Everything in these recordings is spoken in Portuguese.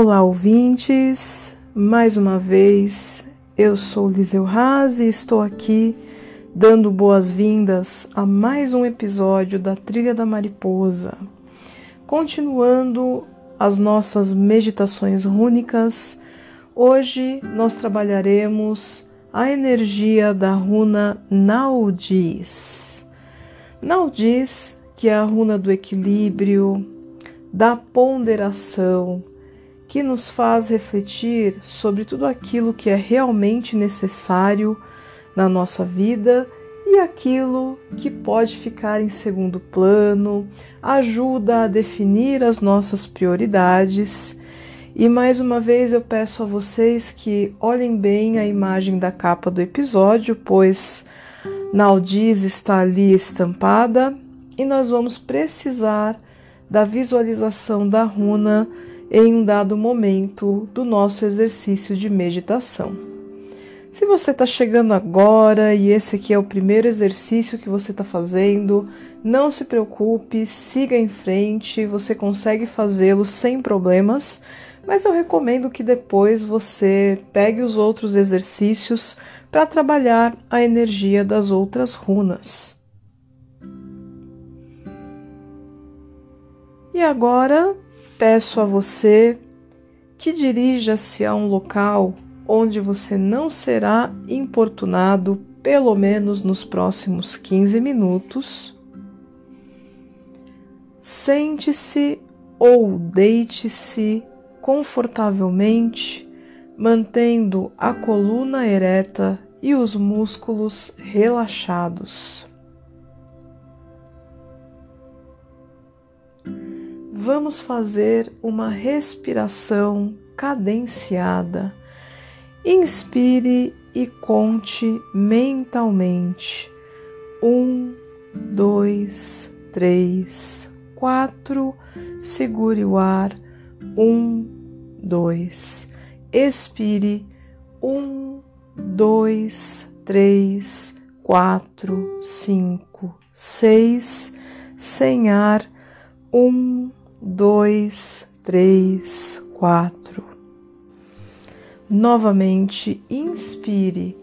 Olá, ouvintes. Mais uma vez, eu sou Liseu Haas e estou aqui dando boas-vindas a mais um episódio da Trilha da Mariposa. Continuando as nossas meditações rúnicas, hoje nós trabalharemos a energia da runa Naudis. Naudis, que é a runa do equilíbrio, da ponderação, que nos faz refletir sobre tudo aquilo que é realmente necessário na nossa vida e aquilo que pode ficar em segundo plano, ajuda a definir as nossas prioridades. E mais uma vez eu peço a vocês que olhem bem a imagem da capa do episódio, pois Naldiz está ali estampada e nós vamos precisar da visualização da runa em um dado momento do nosso exercício de meditação. Se você está chegando agora e esse aqui é o primeiro exercício que você está fazendo, não se preocupe, siga em frente, você consegue fazê-lo sem problemas, mas eu recomendo que depois você pegue os outros exercícios para trabalhar a energia das outras runas. E agora peço a você que dirija-se a um local onde você não será importunado pelo menos nos próximos 15 minutos. Sente-se ou deite-se confortavelmente, mantendo a coluna ereta e os músculos relaxados. Vamos fazer uma respiração cadenciada. Inspire e conte mentalmente. Um, dois, três, quatro. Segure o ar. Um, dois. Expire. Um, dois, três, quatro, cinco, seis. Sem ar. Um, dois, três, quatro. Novamente, inspire.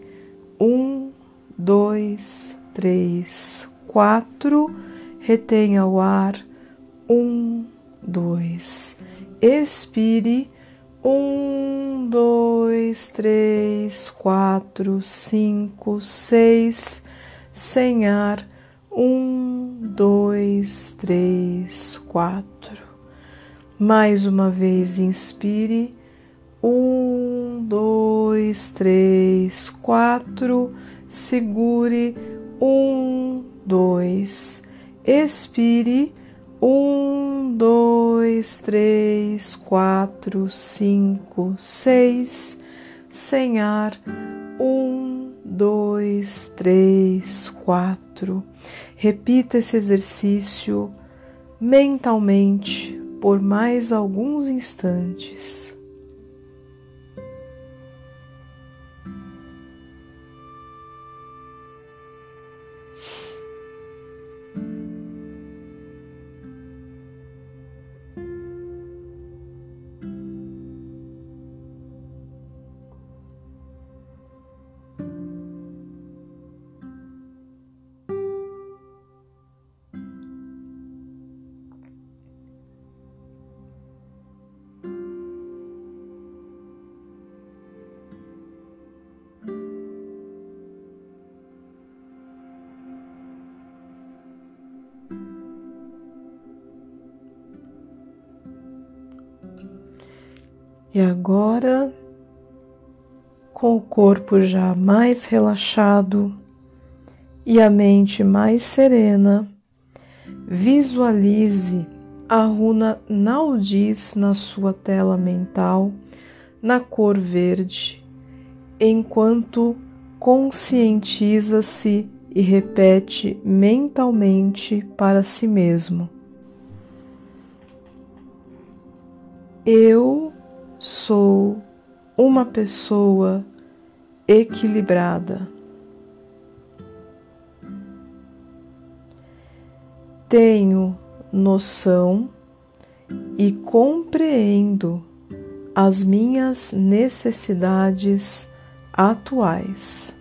Um, dois, três, quatro. Retenha o ar. Um, dois. Expire. Um, dois, três, quatro, cinco, seis. Sem ar. Um, dois, três, quatro. Mais uma vez, inspire. Um, dois, três, quatro. Segure. Um, dois. Expire. Um, dois, três, quatro, cinco, seis. Sem ar. Um, dois, três, quatro. Repita esse exercício mentalmente por mais alguns instantes. E agora, com o corpo já mais relaxado e a mente mais serena, visualize a runa Naudis na sua tela mental na cor verde, enquanto conscientiza-se e repete mentalmente para si mesmo: Eu sou uma pessoa equilibrada. Tenho noção e compreendo as minhas necessidades atuais.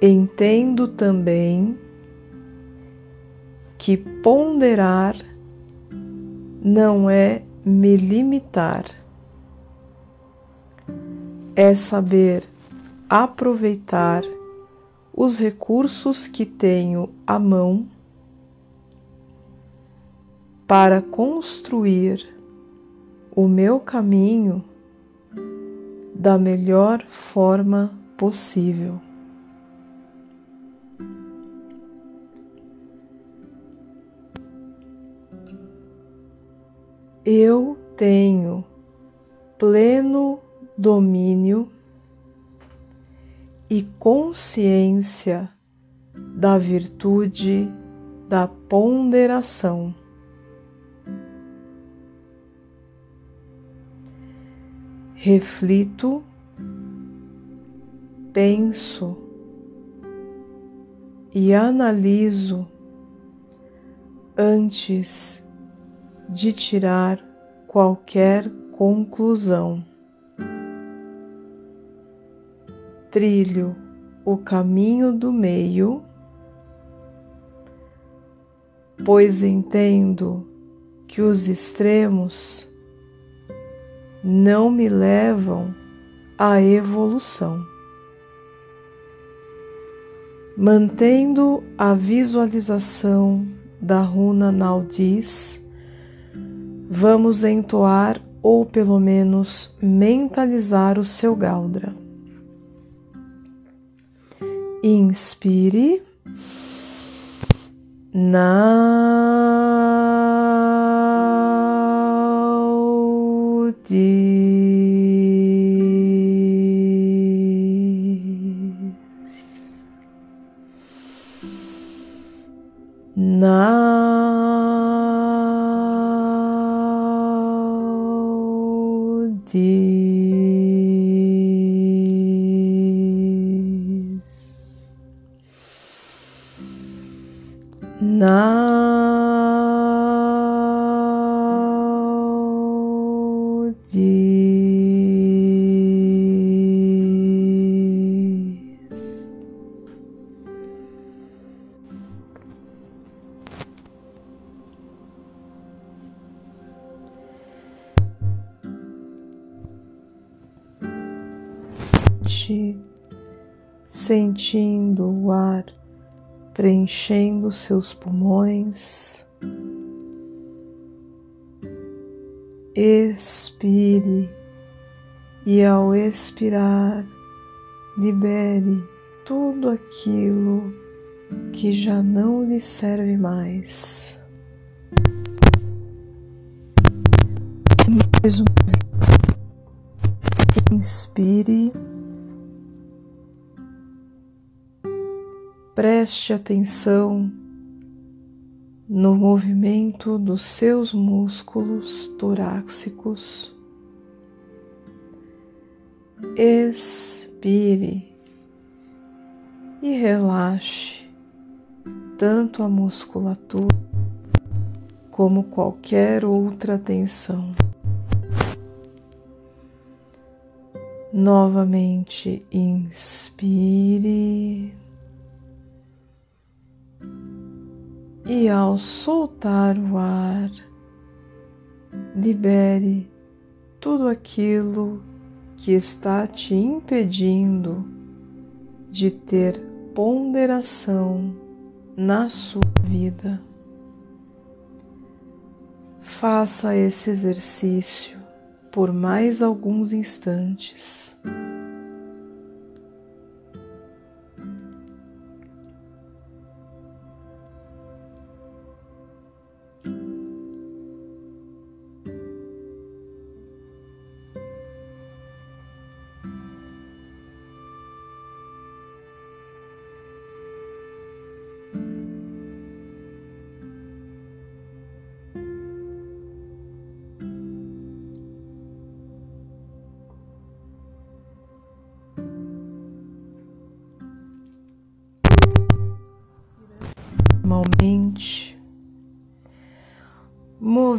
Entendo também que ponderar não é me limitar, é saber aproveitar os recursos que tenho à mão para construir o meu caminho da melhor forma possível. Eu tenho pleno domínio e consciência da virtude da ponderação. Reflito, penso e analiso antes de tirar qualquer conclusão. Trilho o caminho do meio, pois entendo que os extremos não me levam à evolução. Mantendo a visualização da runa Naudis, vamos entoar ou pelo menos mentalizar o seu Galdra. Inspire. Naudi. sentindo o ar preenchendo seus pulmões. Expire e, ao expirar, libere tudo aquilo que já não lhe serve mais. Mais vez. Inspire. Preste atenção no movimento dos seus músculos torácicos. Expire e relaxe tanto a musculatura como qualquer outra tensão. Novamente, inspire. E ao soltar o ar, libere tudo aquilo que está te impedindo de ter ponderação na sua vida. Faça esse exercício por mais alguns instantes.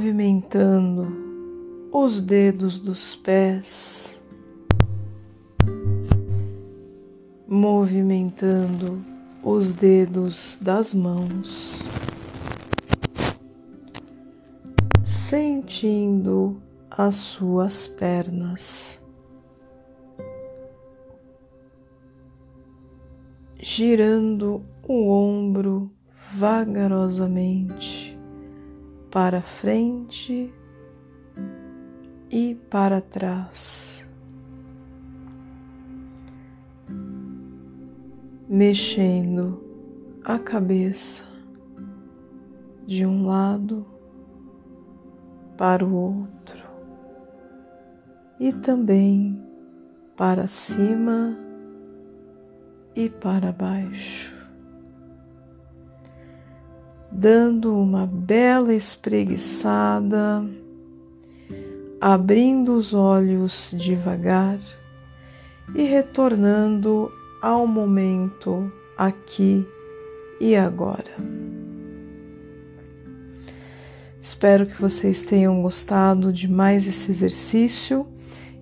Movimentando os dedos dos pés, movimentando os dedos das mãos, sentindo as suas pernas. Girando o ombro vagarosamente para frente e para trás, mexendo a cabeça de um lado para o outro e também para cima e para baixo dando uma bela espreguiçada, abrindo os olhos devagar e retornando ao momento aqui e agora. Espero que vocês tenham gostado de mais esse exercício.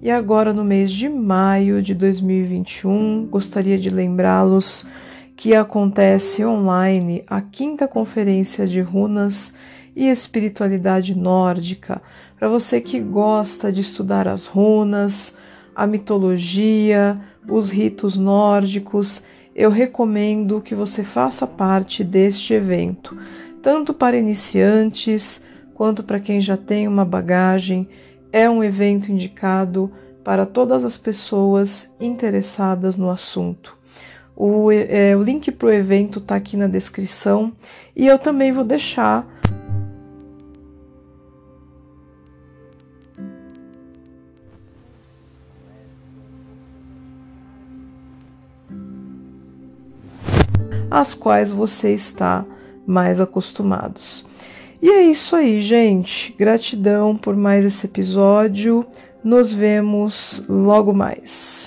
E agora, no mês de maio de 2021, gostaria de lembrá-los que acontece online a quinta conferência de runas e espiritualidade nórdica. Para você que gosta de estudar as runas, a mitologia, os ritos nórdicos, eu recomendo que você faça parte deste evento, tanto para iniciantes quanto para quem já tem uma bagagem. É um evento indicado para todas as pessoas interessadas no assunto. O, é, o link para o evento está aqui na descrição e eu também vou deixar as quais você está mais acostumados. E é isso aí, gente. Gratidão por mais esse episódio. Nos vemos logo mais.